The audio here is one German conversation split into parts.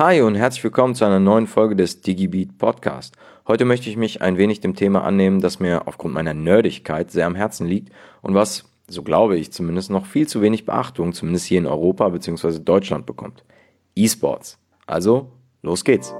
Hi und herzlich willkommen zu einer neuen Folge des DigiBeat Podcast. Heute möchte ich mich ein wenig dem Thema annehmen, das mir aufgrund meiner Nerdigkeit sehr am Herzen liegt und was, so glaube ich zumindest, noch viel zu wenig Beachtung, zumindest hier in Europa bzw. Deutschland bekommt. E-Sports. Also, los geht's.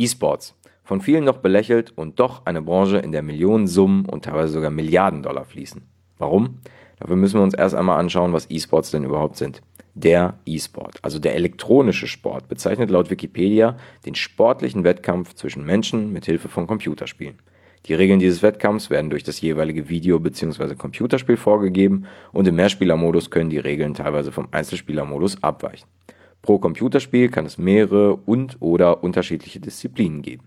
E-Sports. Von vielen noch belächelt und doch eine Branche, in der Millionen Summen und teilweise sogar Milliarden Dollar fließen. Warum? Dafür müssen wir uns erst einmal anschauen, was E-Sports denn überhaupt sind. Der E-Sport, also der elektronische Sport, bezeichnet laut Wikipedia den sportlichen Wettkampf zwischen Menschen mit Hilfe von Computerspielen. Die Regeln dieses Wettkampfs werden durch das jeweilige Video- bzw. Computerspiel vorgegeben und im Mehrspielermodus können die Regeln teilweise vom Einzelspielermodus abweichen. Pro Computerspiel kann es mehrere und/oder unterschiedliche Disziplinen geben.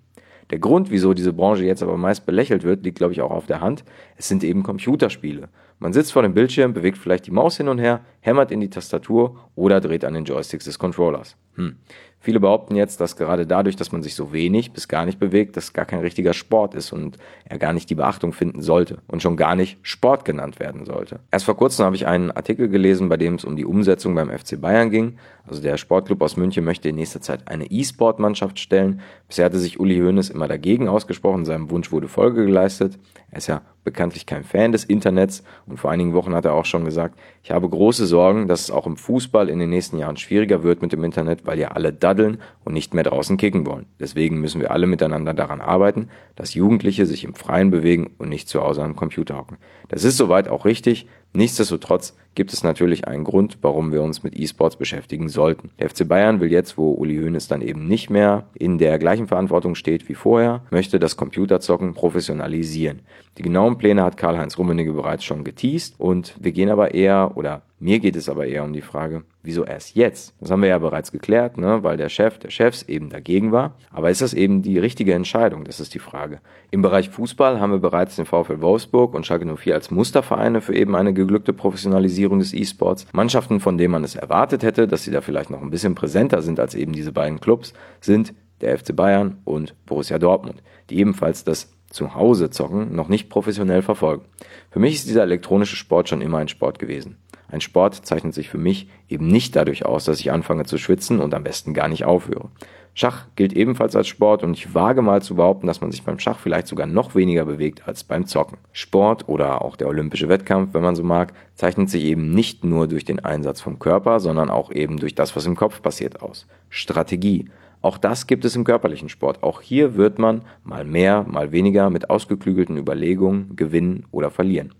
Der Grund, wieso diese Branche jetzt aber meist belächelt wird, liegt, glaube ich, auch auf der Hand. Es sind eben Computerspiele. Man sitzt vor dem Bildschirm, bewegt vielleicht die Maus hin und her, hämmert in die Tastatur oder dreht an den Joysticks des Controllers. Hm. Viele behaupten jetzt, dass gerade dadurch, dass man sich so wenig bis gar nicht bewegt, das gar kein richtiger Sport ist und er gar nicht die Beachtung finden sollte und schon gar nicht Sport genannt werden sollte. Erst vor kurzem habe ich einen Artikel gelesen, bei dem es um die Umsetzung beim FC Bayern ging. Also der Sportclub aus München möchte in nächster Zeit eine E-Sport-Mannschaft stellen. Bisher hatte sich Uli Hoeneß immer dagegen ausgesprochen, seinem Wunsch wurde Folge geleistet. Er ist ja bekanntlich kein Fan des Internets und vor einigen Wochen hat er auch schon gesagt, ich habe große Sorgen, dass es auch im Fußball in den nächsten Jahren schwieriger wird mit dem Internet, weil ja alle daddeln und nicht mehr draußen kicken wollen. Deswegen müssen wir alle miteinander daran arbeiten, dass Jugendliche sich im Freien bewegen und nicht zu Hause am Computer hocken. Das ist soweit auch richtig, Nichtsdestotrotz gibt es natürlich einen Grund, warum wir uns mit E-Sports beschäftigen sollten. Der FC Bayern will jetzt, wo Uli Hoeneß dann eben nicht mehr in der gleichen Verantwortung steht wie vorher, möchte das Computerzocken professionalisieren. Die genauen Pläne hat Karl-Heinz Rummenigge bereits schon geteased und wir gehen aber eher oder mir geht es aber eher um die Frage, wieso erst jetzt? Das haben wir ja bereits geklärt, ne? weil der Chef der Chefs eben dagegen war. Aber ist das eben die richtige Entscheidung? Das ist die Frage. Im Bereich Fußball haben wir bereits den VfL Wolfsburg und Schalke 04 als Mustervereine für eben eine geglückte Professionalisierung des E-Sports. Mannschaften, von denen man es erwartet hätte, dass sie da vielleicht noch ein bisschen präsenter sind als eben diese beiden Clubs, sind der FC Bayern und Borussia Dortmund, die ebenfalls das zu Hause zocken noch nicht professionell verfolgen. Für mich ist dieser elektronische Sport schon immer ein Sport gewesen. Ein Sport zeichnet sich für mich eben nicht dadurch aus, dass ich anfange zu schwitzen und am besten gar nicht aufhöre. Schach gilt ebenfalls als Sport und ich wage mal zu behaupten, dass man sich beim Schach vielleicht sogar noch weniger bewegt als beim Zocken. Sport oder auch der olympische Wettkampf, wenn man so mag, zeichnet sich eben nicht nur durch den Einsatz vom Körper, sondern auch eben durch das, was im Kopf passiert aus. Strategie. Auch das gibt es im körperlichen Sport. Auch hier wird man mal mehr, mal weniger mit ausgeklügelten Überlegungen gewinnen oder verlieren.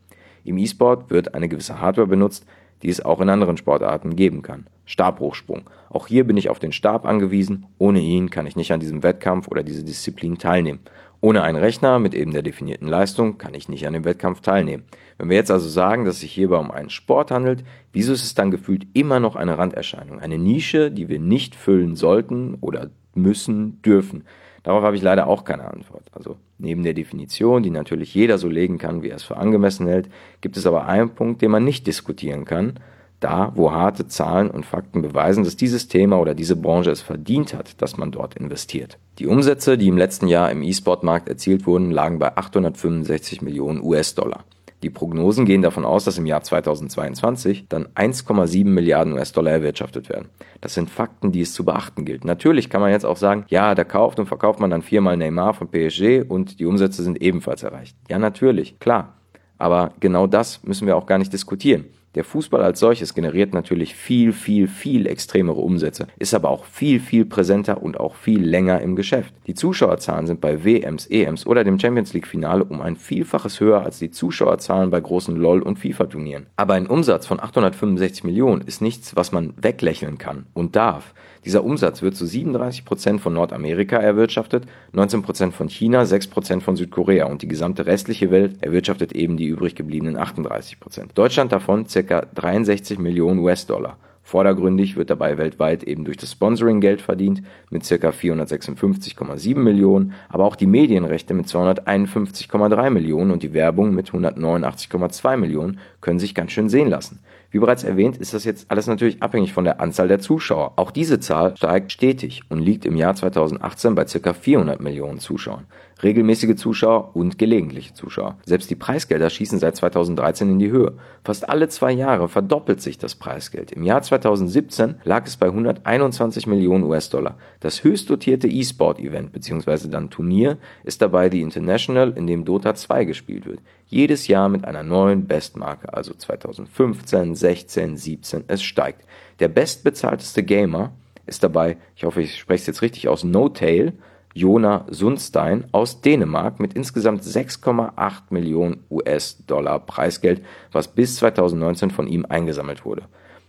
Im E-Sport wird eine gewisse Hardware benutzt, die es auch in anderen Sportarten geben kann. Stabhochsprung. Auch hier bin ich auf den Stab angewiesen. Ohne ihn kann ich nicht an diesem Wettkampf oder dieser Disziplin teilnehmen. Ohne einen Rechner mit eben der definierten Leistung kann ich nicht an dem Wettkampf teilnehmen. Wenn wir jetzt also sagen, dass es sich hierbei um einen Sport handelt, wieso ist es dann gefühlt immer noch eine Randerscheinung, eine Nische, die wir nicht füllen sollten oder müssen, dürfen? Darauf habe ich leider auch keine Antwort. Also neben der Definition, die natürlich jeder so legen kann, wie er es für angemessen hält, gibt es aber einen Punkt, den man nicht diskutieren kann, da wo harte Zahlen und Fakten beweisen, dass dieses Thema oder diese Branche es verdient hat, dass man dort investiert. Die Umsätze, die im letzten Jahr im E-Sport-Markt erzielt wurden, lagen bei 865 Millionen US-Dollar. Die Prognosen gehen davon aus, dass im Jahr 2022 dann 1,7 Milliarden US-Dollar erwirtschaftet werden. Das sind Fakten, die es zu beachten gilt. Natürlich kann man jetzt auch sagen, ja, da kauft und verkauft man dann viermal Neymar von PSG und die Umsätze sind ebenfalls erreicht. Ja, natürlich, klar. Aber genau das müssen wir auch gar nicht diskutieren. Der Fußball als solches generiert natürlich viel, viel, viel extremere Umsätze, ist aber auch viel, viel präsenter und auch viel länger im Geschäft. Die Zuschauerzahlen sind bei WMs, EMs oder dem Champions League Finale um ein Vielfaches höher als die Zuschauerzahlen bei großen LOL und FIFA Turnieren. Aber ein Umsatz von 865 Millionen ist nichts, was man weglächeln kann und darf. Dieser Umsatz wird zu 37 Prozent von Nordamerika erwirtschaftet, 19 Prozent von China, 6 Prozent von Südkorea und die gesamte restliche Welt erwirtschaftet eben die übrig gebliebenen 38 Prozent. Deutschland davon ca. 63 Millionen US-Dollar. Vordergründig wird dabei weltweit eben durch das Sponsoring Geld verdient mit ca. 456,7 Millionen, aber auch die Medienrechte mit 251,3 Millionen und die Werbung mit 189,2 Millionen können sich ganz schön sehen lassen. Wie bereits erwähnt, ist das jetzt alles natürlich abhängig von der Anzahl der Zuschauer. Auch diese Zahl steigt stetig und liegt im Jahr 2018 bei ca. 400 Millionen Zuschauern regelmäßige Zuschauer und gelegentliche Zuschauer. Selbst die Preisgelder schießen seit 2013 in die Höhe. Fast alle zwei Jahre verdoppelt sich das Preisgeld. Im Jahr 2017 lag es bei 121 Millionen US-Dollar. Das höchst dotierte E-Sport-Event bzw. dann Turnier ist dabei die International, in dem Dota 2 gespielt wird. Jedes Jahr mit einer neuen Bestmarke, also 2015, 16, 17, es steigt. Der bestbezahlteste Gamer ist dabei, ich hoffe, ich spreche es jetzt richtig aus, No Tail Jona Sundstein aus Dänemark mit insgesamt 6,8 Millionen US-Dollar Preisgeld, was bis 2019 von ihm eingesammelt wurde.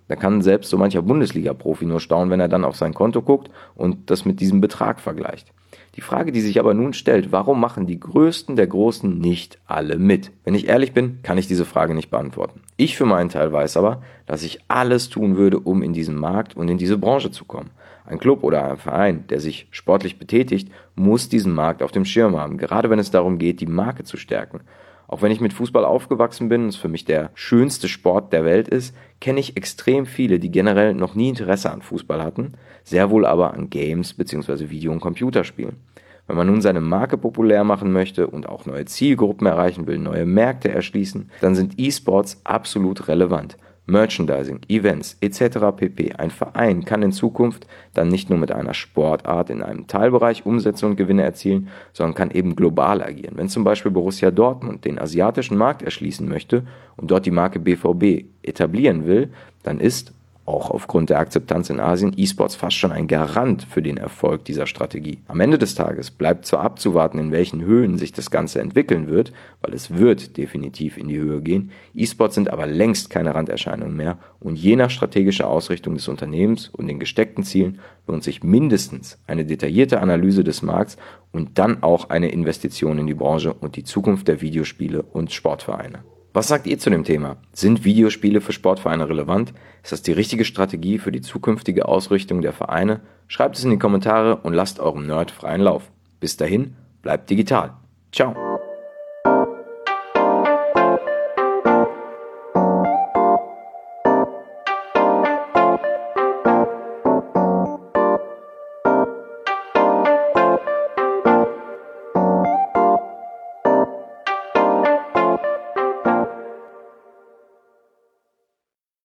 Da kann selbst so mancher Bundesliga-Profi nur staunen, wenn er dann auf sein Konto guckt und das mit diesem Betrag vergleicht. Die Frage, die sich aber nun stellt, warum machen die Größten der Großen nicht alle mit? Wenn ich ehrlich bin, kann ich diese Frage nicht beantworten. Ich für meinen Teil weiß aber, dass ich alles tun würde, um in diesen Markt und in diese Branche zu kommen. Ein Club oder ein Verein, der sich sportlich betätigt, muss diesen Markt auf dem Schirm haben, gerade wenn es darum geht, die Marke zu stärken. Auch wenn ich mit Fußball aufgewachsen bin und es für mich der schönste Sport der Welt ist, kenne ich extrem viele, die generell noch nie Interesse an Fußball hatten, sehr wohl aber an Games bzw. Video- und Computerspielen. Wenn man nun seine Marke populär machen möchte und auch neue Zielgruppen erreichen will, neue Märkte erschließen, dann sind E-Sports absolut relevant. Merchandising, Events etc. pp. Ein Verein kann in Zukunft dann nicht nur mit einer Sportart in einem Teilbereich Umsätze und Gewinne erzielen, sondern kann eben global agieren. Wenn zum Beispiel Borussia Dortmund den asiatischen Markt erschließen möchte und dort die Marke BVB etablieren will, dann ist auch aufgrund der Akzeptanz in Asien E-Sports fast schon ein Garant für den Erfolg dieser Strategie. Am Ende des Tages bleibt zwar abzuwarten, in welchen Höhen sich das Ganze entwickeln wird, weil es wird definitiv in die Höhe gehen, E-Sports sind aber längst keine Randerscheinung mehr und je nach strategischer Ausrichtung des Unternehmens und den gesteckten Zielen lohnt sich mindestens eine detaillierte Analyse des Markts und dann auch eine Investition in die Branche und die Zukunft der Videospiele und Sportvereine. Was sagt ihr zu dem Thema? Sind Videospiele für Sportvereine relevant? Ist das die richtige Strategie für die zukünftige Ausrichtung der Vereine? Schreibt es in die Kommentare und lasst eurem Nerd freien Lauf. Bis dahin, bleibt digital. Ciao.